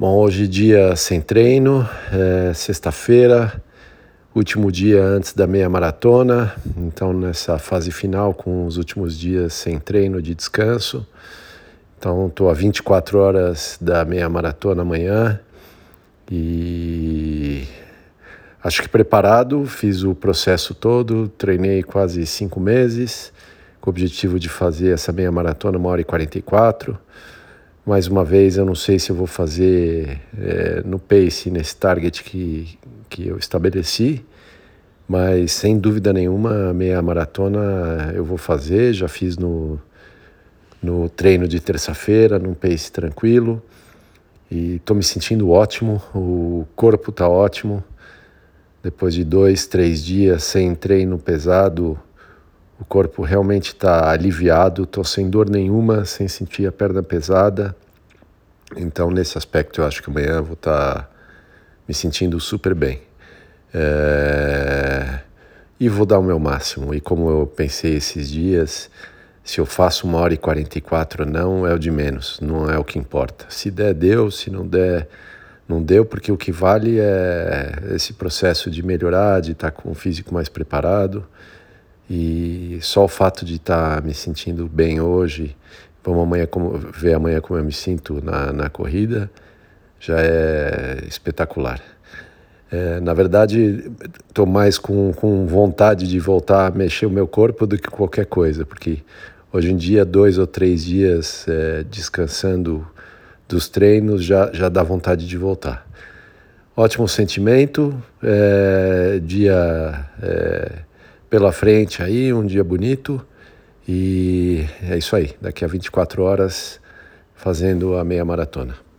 Bom, hoje dia sem treino, é sexta-feira, último dia antes da meia maratona, então nessa fase final com os últimos dias sem treino de descanso. Então estou a 24 horas da meia maratona amanhã. E acho que preparado, fiz o processo todo, treinei quase cinco meses com o objetivo de fazer essa meia maratona uma hora e 44 mais uma vez, eu não sei se eu vou fazer é, no pace, nesse target que, que eu estabeleci, mas sem dúvida nenhuma, meia maratona eu vou fazer. Já fiz no, no treino de terça-feira, num pace tranquilo, e estou me sentindo ótimo. O corpo está ótimo. Depois de dois, três dias sem treino pesado, o corpo realmente está aliviado, estou sem dor nenhuma, sem sentir a perna pesada. Então, nesse aspecto, eu acho que amanhã vou estar tá me sentindo super bem. É... E vou dar o meu máximo. E como eu pensei esses dias, se eu faço uma hora e 44 ou não, é o de menos, não é o que importa. Se der, deu, se não der, não deu, porque o que vale é esse processo de melhorar, de estar tá com o físico mais preparado. E só o fato de estar tá me sentindo bem hoje, vamos amanhã como, ver amanhã como eu me sinto na, na corrida, já é espetacular. É, na verdade, estou mais com, com vontade de voltar a mexer o meu corpo do que qualquer coisa, porque hoje em dia, dois ou três dias é, descansando dos treinos já, já dá vontade de voltar. Ótimo sentimento, é, dia é, pela frente aí, um dia bonito. E é isso aí, daqui a 24 horas fazendo a meia maratona.